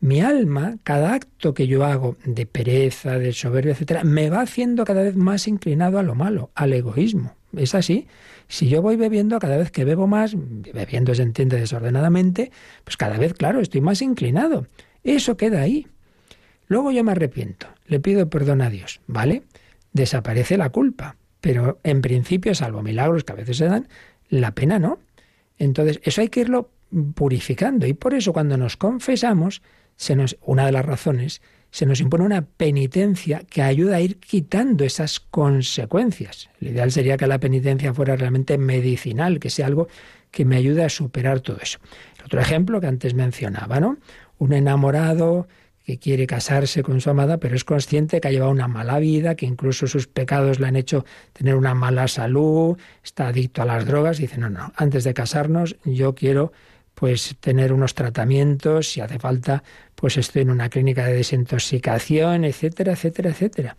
[SPEAKER 2] Mi alma, cada acto que yo hago de pereza, de soberbia, etcétera, me va haciendo cada vez más inclinado a lo malo, al egoísmo. Es así. Si yo voy bebiendo, cada vez que bebo más, bebiendo se entiende desordenadamente, pues cada vez, claro, estoy más inclinado. Eso queda ahí. Luego yo me arrepiento, le pido perdón a Dios, ¿vale? Desaparece la culpa, pero en principio, salvo milagros que a veces se dan, la pena no. Entonces, eso hay que irlo purificando y por eso cuando nos confesamos, una de las razones, se nos impone una penitencia que ayuda a ir quitando esas consecuencias. El ideal sería que la penitencia fuera realmente medicinal, que sea algo que me ayude a superar todo eso. otro ejemplo que antes mencionaba, ¿no? Un enamorado que quiere casarse con su amada, pero es consciente que ha llevado una mala vida, que incluso sus pecados le han hecho tener una mala salud, está adicto a las drogas, dice, no, no, antes de casarnos yo quiero pues tener unos tratamientos, si hace falta, pues estoy en una clínica de desintoxicación, etcétera, etcétera, etcétera.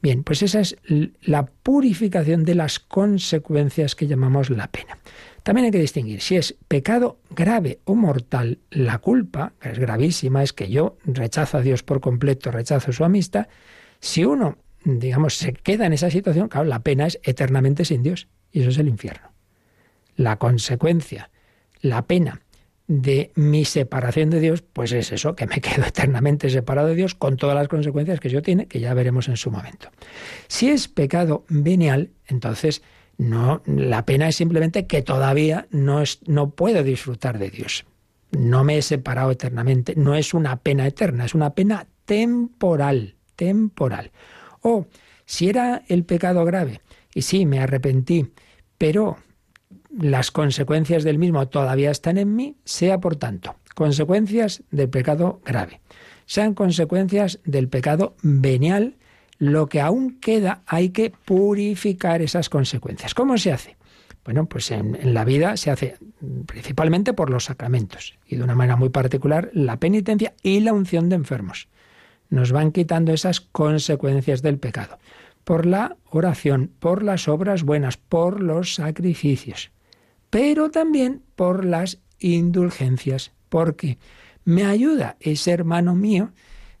[SPEAKER 2] Bien, pues esa es la purificación de las consecuencias que llamamos la pena. También hay que distinguir si es pecado grave o mortal, la culpa, que es gravísima, es que yo rechazo a Dios por completo, rechazo su amistad. Si uno, digamos, se queda en esa situación, claro, la pena es eternamente sin Dios, y eso es el infierno. La consecuencia, la pena de mi separación de Dios, pues es eso, que me quedo eternamente separado de Dios con todas las consecuencias que yo tiene, que ya veremos en su momento. Si es pecado venial, entonces no, la pena es simplemente que todavía no, es, no puedo disfrutar de Dios. No me he separado eternamente. No es una pena eterna, es una pena temporal, temporal. O si era el pecado grave, y sí, me arrepentí, pero las consecuencias del mismo todavía están en mí, sea por tanto consecuencias del pecado grave, sean consecuencias del pecado venial, lo que aún queda hay que purificar esas consecuencias. ¿Cómo se hace? Bueno, pues en, la vida se hace principalmente por los sacramentos y de una manera muy particular la penitencia y la unción de enfermos. Nos van quitando esas consecuencias del pecado por la oración, por las obras buenas, por los sacrificios pero también por las indulgencias, porque me ayuda ese hermano mío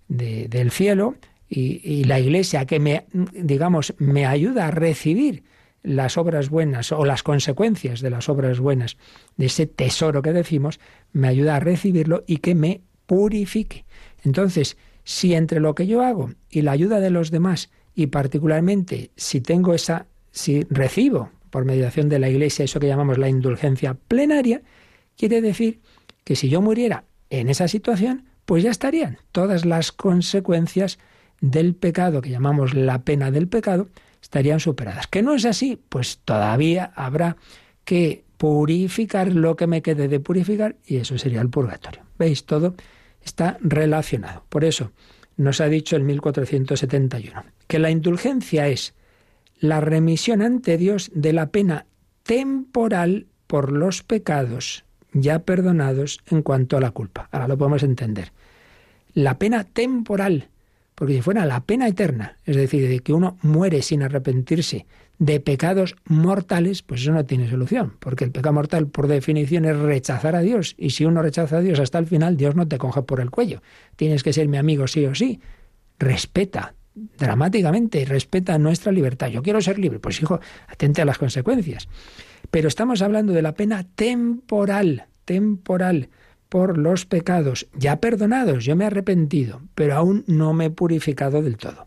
[SPEAKER 2] del cielo y, y, la iglesia que me, digamos, me ayuda a recibir las obras buenas o las consecuencias de las obras buenas, de ese tesoro que decimos, me ayuda a recibirlo y que me purifique. Entonces, Si entre lo que yo hago y la ayuda de los demás, y particularmente si tengo esa, si recibo por mediación de la Iglesia eso que llamamos la indulgencia plenaria, quiere decir que si yo muriera en esa situación, pues ya estarían todas las consecuencias del pecado, que llamamos la pena del pecado, estarían superadas. ¿Que no es así? Pues todavía habrá que purificar lo que me quede de purificar y eso sería el purgatorio. ¿Veis? Todo está relacionado. Por eso nos ha dicho el 1471 que la indulgencia es la remisión ante Dios de la pena temporal por los pecados ya perdonados en cuanto a la culpa. Ahora lo podemos entender. La pena temporal, porque si fuera la pena eterna, es decir, de que uno muere sin arrepentirse de pecados mortales, pues eso no tiene solución, porque el pecado mortal por definición es rechazar a Dios, y si uno rechaza a Dios hasta el final, Dios no te coge por el cuello. Tienes que ser mi amigo sí o sí. Respeta dramáticamente, respeta nuestra libertad. Yo quiero ser libre, pues hijo, atente a las consecuencias. Pero estamos hablando de la pena temporal, temporal, por los pecados ya perdonados. Yo me he arrepentido, pero aún no me he purificado del todo.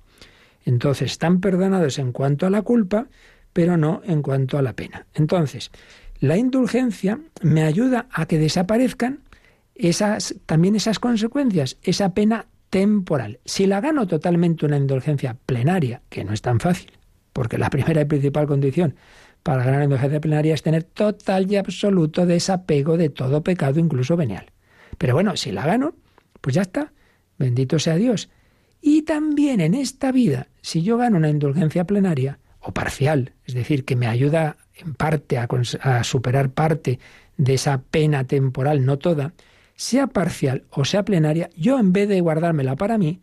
[SPEAKER 2] Entonces, están perdonados en cuanto a la culpa, pero no en cuanto a la pena. Entonces, la indulgencia me ayuda a que desaparezcan esas, también esas consecuencias, esa pena temporal. Si la gano totalmente una indulgencia plenaria, que no es tan fácil, porque la primera y principal condición para ganar indulgencia plenaria es tener total y absoluto desapego de todo pecado, incluso venial. Pero bueno, si la gano, pues ya está. Bendito sea Dios. Y también en esta vida, si yo gano una indulgencia plenaria o parcial, es decir, que me ayuda en parte a superar parte de esa pena temporal, no toda, sea parcial o sea plenaria, yo en vez de guardármela para mí,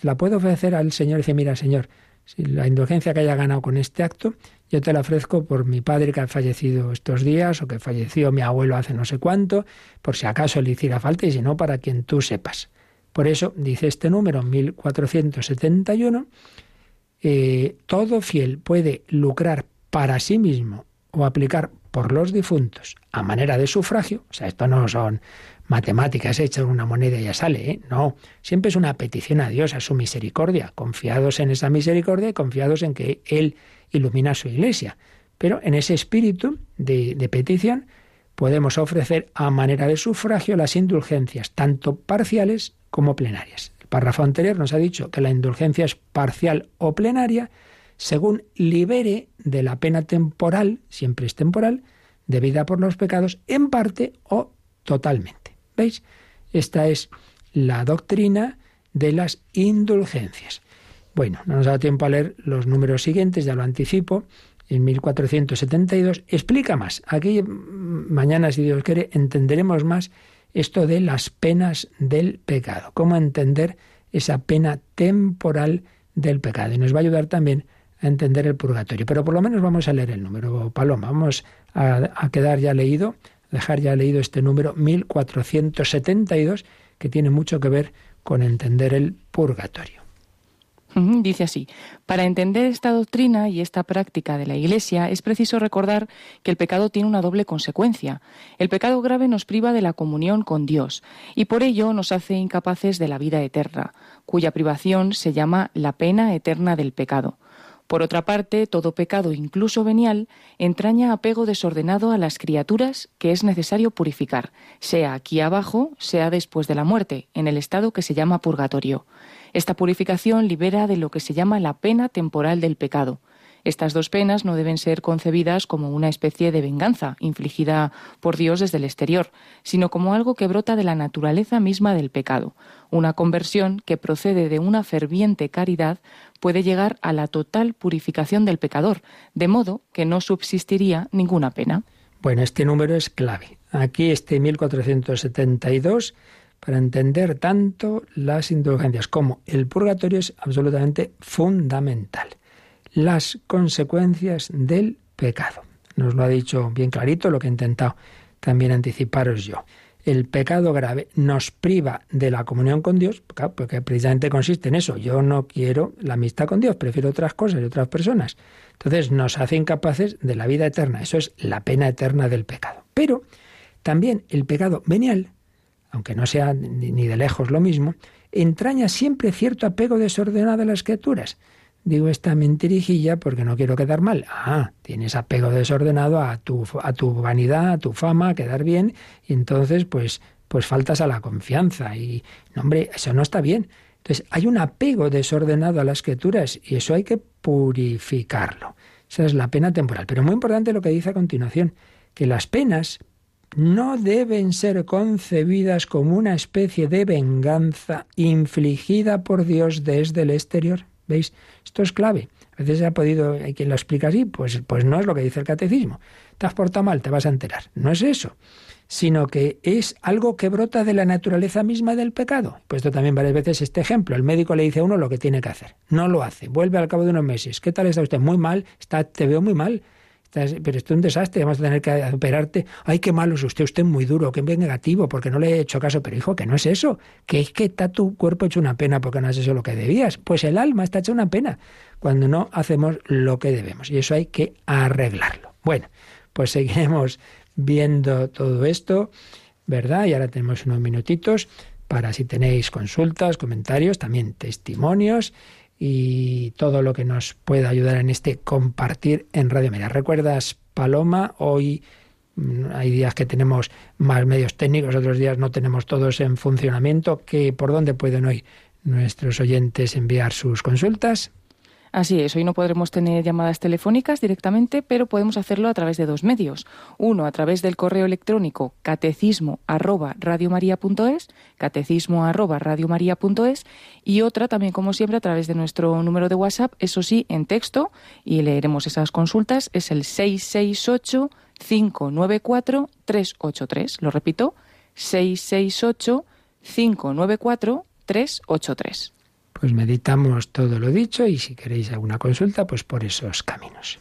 [SPEAKER 2] la puedo ofrecer al Señor y decir, mira, Señor, si la indulgencia que haya ganado con este acto, yo te la ofrezco por mi padre que ha fallecido estos días o que falleció mi abuelo hace no sé cuánto, por si acaso le hiciera falta y si no, para quien tú sepas. Por eso dice este número, 1471, eh, todo fiel puede lucrar para sí mismo o aplicar por los difuntos a manera de sufragio, o sea, esto no son matemáticas hechas una moneda y ya sale, ¿eh? no, siempre es una petición a Dios, a su misericordia, confiados en esa misericordia y confiados en que Él ilumina su iglesia. Pero en ese espíritu de, de petición podemos ofrecer a manera de sufragio las indulgencias, tanto parciales como plenarias. El párrafo anterior nos ha dicho que la indulgencia es parcial o plenaria según libere de la pena temporal, siempre es temporal, debida por los pecados, en parte o totalmente. ¿Veis? Esta es la doctrina de las indulgencias. Bueno, no nos da tiempo a leer los números siguientes, ya lo anticipo. En 1472 explica más. Aquí mañana, si Dios quiere, entenderemos más esto de las penas del pecado, cómo entender esa pena temporal del pecado. Y nos va a ayudar también a entender el purgatorio. Pero por lo menos vamos a leer el número, Paloma. Vamos a, a quedar ya leído, dejar ya leído este número 1472, que tiene mucho que ver con entender el purgatorio.
[SPEAKER 3] Dice así, para entender esta doctrina y esta práctica de la Iglesia es preciso recordar que el pecado tiene una doble consecuencia. El pecado grave nos priva de la comunión con Dios y por ello nos hace incapaces de la vida eterna, cuya privación se llama la pena eterna del pecado. Por otra parte, todo pecado, incluso venial, entraña apego desordenado a las criaturas que es necesario purificar, sea aquí abajo, sea después de la muerte, en el estado que se llama purgatorio. Esta purificación libera de lo que se llama la pena temporal del pecado. Estas dos penas no deben ser concebidas como una especie de venganza infligida por Dios desde el exterior, sino como algo que brota de la naturaleza misma del pecado. Una conversión que procede de una ferviente caridad puede llegar a la total purificación del pecador, de modo que no subsistiría ninguna pena.
[SPEAKER 2] Bueno, este número es clave. Aquí este 1472 para entender tanto las indulgencias como el purgatorio es absolutamente fundamental. Las consecuencias del pecado. Nos lo ha dicho bien clarito lo que he intentado también anticiparos yo. El pecado grave nos priva de la comunión con Dios, porque precisamente consiste en eso. Yo no quiero la amistad con Dios, prefiero otras cosas y otras personas. Entonces nos hace incapaces de la vida eterna. Eso es la pena eterna del pecado. Pero también el pecado venial aunque no sea ni de lejos lo mismo, entraña siempre cierto apego desordenado a las criaturas. Digo esta mentirijilla porque no quiero quedar mal. Ah, tienes apego desordenado a tu, a tu vanidad, a tu fama, a quedar bien, y entonces pues, pues faltas a la confianza. Y, no, hombre, eso no está bien. Entonces, hay un apego desordenado a las criaturas y eso hay que purificarlo. Esa es la pena temporal. Pero muy importante lo que dice a continuación, que las penas no deben ser concebidas como una especie de venganza infligida por Dios desde el exterior. ¿Veis? Esto es clave. A veces se ha podido, hay quien lo explica así, pues, pues no es lo que dice el catecismo. Te has portado mal, te vas a enterar. No es eso sino que es algo que brota de la naturaleza misma del pecado. Puesto también varias veces este ejemplo. El médico le dice a uno lo que tiene que hacer. No lo hace. Vuelve al cabo de unos meses. ¿Qué tal está usted? Muy mal. Está, te veo muy mal. Pero esto es un desastre. Vamos a tener que operarte. Ay, qué malo es usted. Usted es muy duro. Qué negativo porque no le he hecho caso. Pero hijo, que no es eso. Que es que está tu cuerpo hecho una pena porque no has hecho lo que debías. Pues el alma está hecho una pena cuando no hacemos lo que debemos. Y eso hay que arreglarlo. Bueno, pues seguiremos viendo todo esto, ¿verdad? Y ahora tenemos unos minutitos para si tenéis consultas, comentarios, también testimonios y todo lo que nos pueda ayudar en este compartir en Radio Media. ¿Recuerdas, Paloma? Hoy mm, hay días que tenemos más medios técnicos, otros días no tenemos todos en funcionamiento. ¿Qué, ¿Por dónde pueden hoy nuestros oyentes enviar sus consultas?
[SPEAKER 3] Así es, hoy no podremos tener llamadas telefónicas directamente, pero podemos hacerlo a través de dos medios. Uno, a través del correo electrónico catecismo arroba catecismo arroba y otra también, como siempre, a través de nuestro número de WhatsApp, eso sí, en texto, y leeremos esas consultas, es el 668 594 383. Lo repito, 668 594 383.
[SPEAKER 2] Pues meditamos todo lo dicho y si queréis alguna consulta, pues por esos caminos.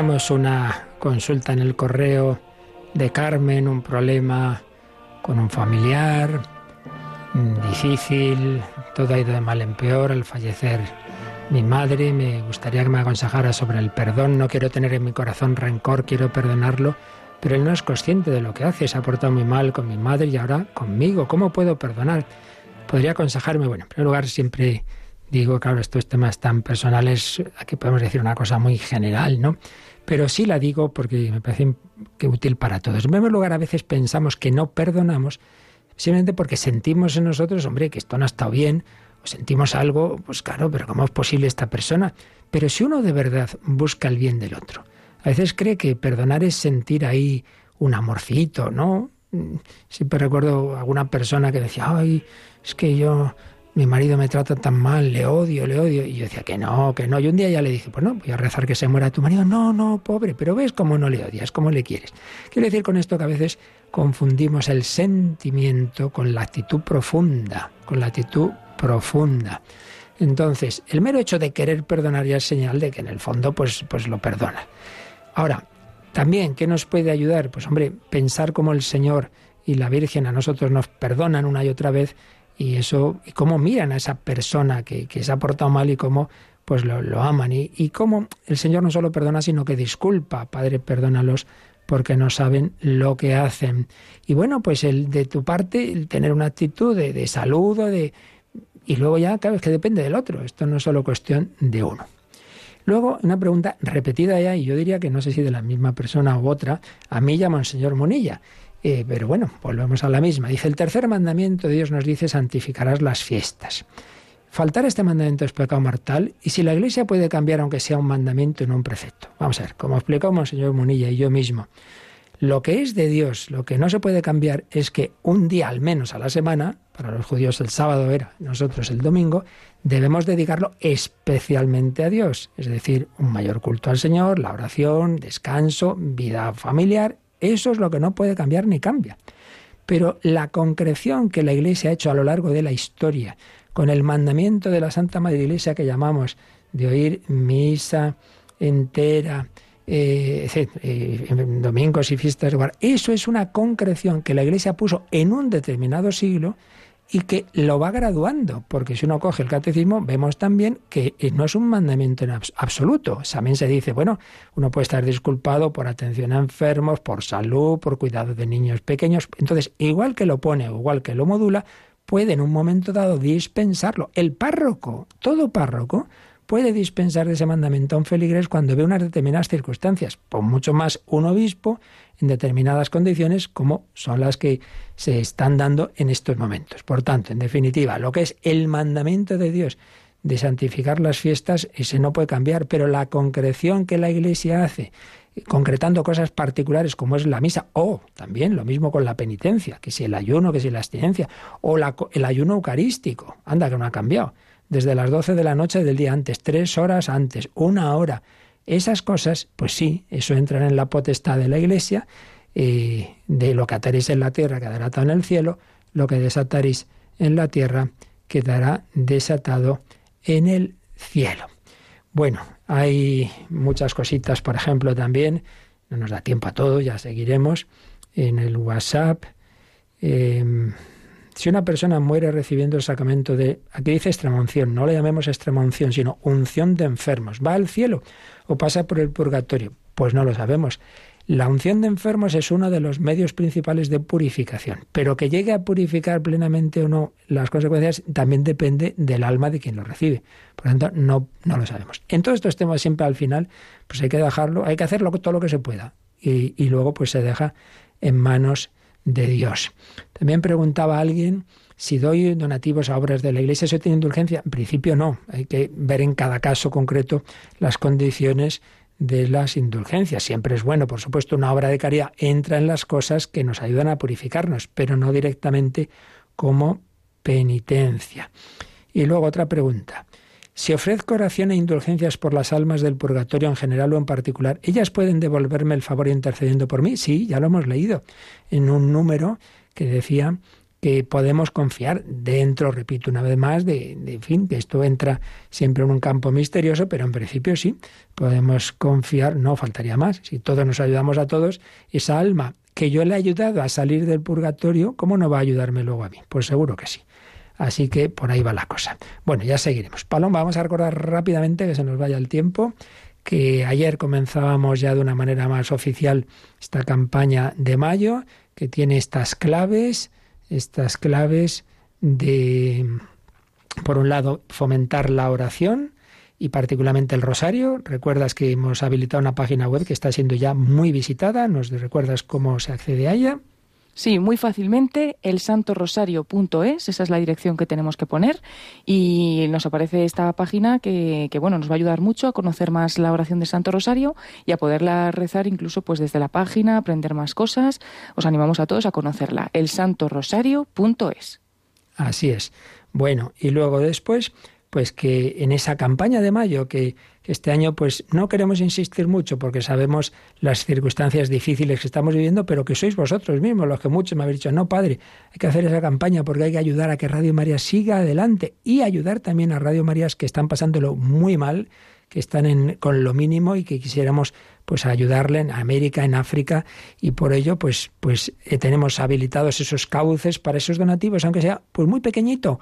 [SPEAKER 2] Teníamos una consulta en el correo de Carmen, un problema con un familiar, mm, difícil, todo ha ido de mal en peor al fallecer mi madre. Me gustaría que me aconsejara sobre el perdón. No quiero tener en mi corazón rencor, quiero perdonarlo, pero él no es consciente de lo que hace. Se ha portado muy mal con mi madre y ahora conmigo. ¿Cómo puedo perdonar? Podría aconsejarme, bueno, en primer lugar siempre digo, claro, estos temas tan personales, aquí podemos decir una cosa muy general, ¿no? Pero sí la digo porque me parece que útil para todos. En primer lugar, a veces pensamos que no perdonamos simplemente porque sentimos en nosotros, hombre, que esto no ha estado bien, o sentimos algo, pues claro, pero ¿cómo es posible esta persona? Pero si uno de verdad busca el bien del otro, a veces cree que perdonar es sentir ahí un amorcito, ¿no? Siempre recuerdo alguna persona que decía, ay, es que yo, mi marido me trata tan mal, le odio, le odio. Y yo decía que no, que no. Y un día ya le dije, pues no, voy a rezar que se muera tu marido. No, no, pobre, pero ves cómo no le odias, cómo le quieres. Quiero decir con esto que a veces confundimos el sentimiento con la actitud profunda, con la actitud profunda. Entonces, el mero hecho de querer perdonar ya es señal de que en el fondo pues, pues lo perdona. Ahora, también, ¿qué nos puede ayudar? Pues hombre, pensar como el Señor y la Virgen a nosotros nos perdonan una y otra vez y eso, y cómo miran a esa persona que, se ha portado mal y cómo pues lo, aman y, y cómo el Señor no solo perdona, sino que disculpa. Padre, perdónalos porque no saben lo que hacen. Y bueno, pues el de tu parte, el tener una actitud de, de saludo, de y luego ya, claro, es que depende del otro. Esto no es solo cuestión de uno. Luego, una pregunta repetida ya, y yo diría que no sé si de la misma persona u otra, a mí llama señor Monilla. Eh, pero bueno, volvemos a la misma. Dice, el tercer mandamiento de Dios nos dice, santificarás las fiestas. Faltar este mandamiento es pecado mortal y si la Iglesia puede cambiar aunque sea un mandamiento y no un precepto. Vamos a ver, como explicó señor Monilla y yo mismo, lo que es de Dios, lo que no se puede cambiar es que un día al menos a la semana, para los judíos el sábado era, nosotros el domingo, debemos dedicarlo especialmente a Dios, es decir, un mayor culto al Señor, la oración, descanso, vida familiar, eso es lo que no puede cambiar ni cambia. Pero la concreción que la Iglesia ha hecho a lo largo de la historia, con el mandamiento de la Santa Madre Iglesia que llamamos de oír misa entera, eh, eh domingos y fiestas de. Eso es una concreción que la Iglesia puso en un determinado siglo y que lo va graduando, porque si uno coge el catecismo, vemos también que eh, no es un mandamiento en absoluto. También se dice, bueno, uno puede estar disculpado por atención a enfermos, por salud, por cuidado de niños pequeños. Entonces, igual que lo pone igual que lo modula, puede en un momento dado dispensarlo. El párroco, todo párroco, puede dispensar de ese mandamiento a un feligrés cuando ve unas determinadas circunstancias, por mucho más un obispo en determinadas condiciones como son las que se están dando en estos momentos. Por tanto, en definitiva, lo que es el mandamiento de Dios de santificar las fiestas, ese no puede cambiar, pero la concreción que la Iglesia hace, concretando cosas particulares como es la misa, o también lo mismo con la penitencia, que si el ayuno, que si la abstinencia, o el ayuno eucarístico, anda que no ha cambiado desde las 12 de la noche del día antes, tres horas antes, una hora. Esas cosas, pues sí, eso entra en la potestad de la Iglesia, eh, de lo que ataréis en la tierra quedará atado en el cielo, lo que desataréis en la tierra quedará desatado en el cielo. Bueno, hay muchas cositas, por ejemplo, también, no nos da tiempo a todo, ya seguiremos, en el WhatsApp. Em, si una persona muere recibiendo el sacramento de, aquí dice extremunción, no le llamemos extremunción, sino unción de enfermos, ¿va al cielo o pasa por el purgatorio? Pues no lo sabemos. La unción de enfermos es uno de los medios principales de purificación, pero que llegue a purificar plenamente o no las consecuencias también depende del alma de quien lo recibe. Por lo tanto, no, no lo sabemos. En todos estos temas siempre al final, pues hay que dejarlo, hay que hacerlo todo lo que se pueda y, y luego pues se deja en manos de Dios. También preguntaba alguien si doy donativos a obras de la Iglesia, ¿eso tiene indulgencia? En principio no. Hay que ver en cada caso concreto las condiciones de las indulgencias. Siempre es bueno, por supuesto, una obra de caridad entra en las cosas que nos ayudan a purificarnos, pero no directamente como penitencia. Y luego otra pregunta. Si ofrezco oración e indulgencias por las almas del purgatorio en general o en particular, ¿ellas pueden devolverme el favor intercediendo por mí? Sí, ya lo hemos leído en un número que decía que podemos confiar dentro, repito una vez más, de, de fin, que esto entra siempre en un campo misterioso, pero en principio sí, podemos confiar, no faltaría más, si todos nos ayudamos a todos, esa alma que yo le he ayudado a salir del purgatorio, ¿cómo no va a ayudarme luego a mí? Pues seguro que sí. Así que por ahí va la cosa. Bueno, ya seguiremos. Paloma, vamos a recordar rápidamente que se nos vaya el tiempo que ayer comenzábamos ya de una manera más oficial esta campaña de mayo, que tiene estas claves, estas claves de, por un lado, fomentar la oración y particularmente el rosario. Recuerdas que hemos habilitado una página web que está siendo ya muy visitada, nos recuerdas cómo se accede a ella.
[SPEAKER 3] Sí, muy fácilmente, el santorosario.es, esa es la dirección que tenemos que poner y nos aparece esta página que, que, bueno, nos va a ayudar mucho a conocer más la oración de Santo Rosario y a poderla rezar incluso pues desde la página, aprender más cosas. Os animamos a todos a conocerla, el santorosario.es.
[SPEAKER 2] Así es. Bueno, y luego después, pues que en esa campaña de mayo que este año pues no queremos insistir mucho porque sabemos las circunstancias difíciles que estamos viviendo, pero que sois vosotros mismos los que muchos me habéis dicho, no padre, hay que hacer esa campaña porque hay que ayudar a que Radio María siga adelante y ayudar también a Radio Marías que están pasándolo muy mal, que están en, con lo mínimo y que quisiéramos pues ayudarle en América, en África y por ello pues pues eh, tenemos habilitados esos cauces para esos donativos, aunque sea pues muy pequeñito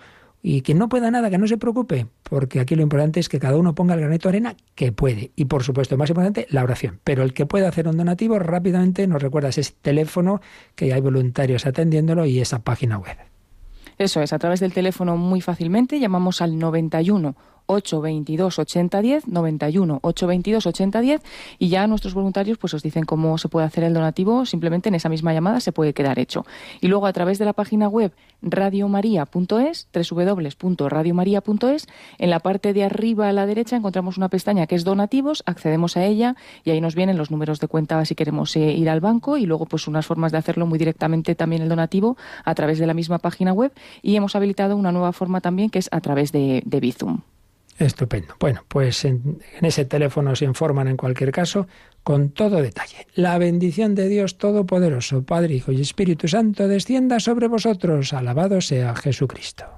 [SPEAKER 2] y quien no pueda nada, que no se preocupe, porque aquí lo importante es que cada uno ponga el granito de arena que puede. Y por supuesto, más importante, la oración. Pero el que pueda hacer un donativo, rápidamente nos recuerda ese teléfono, que hay voluntarios atendiéndolo y esa página web.
[SPEAKER 3] Eso es, a través del teléfono muy fácilmente llamamos al 91 822 8010, 91 822 8010 y ya nuestros voluntarios pues os dicen cómo se puede hacer el donativo, simplemente en esa misma llamada se puede quedar hecho. Y luego a través de la página web radiomaria.es, www.radiomaria.es, en la parte de arriba a la derecha encontramos una pestaña que es donativos, accedemos a ella y ahí nos vienen los números de cuenta si queremos eh, ir al banco y luego pues unas formas de hacerlo muy directamente también el donativo a través de la misma página web y hemos habilitado una nueva forma también que es a través de, de Bizum.
[SPEAKER 2] Estupendo. Bueno, pues en, ese teléfono se informan en cualquier caso con todo detalle. La bendición de Dios Todopoderoso, Padre, Hijo y Espíritu Santo, descienda sobre vosotros. Alabado sea Jesucristo.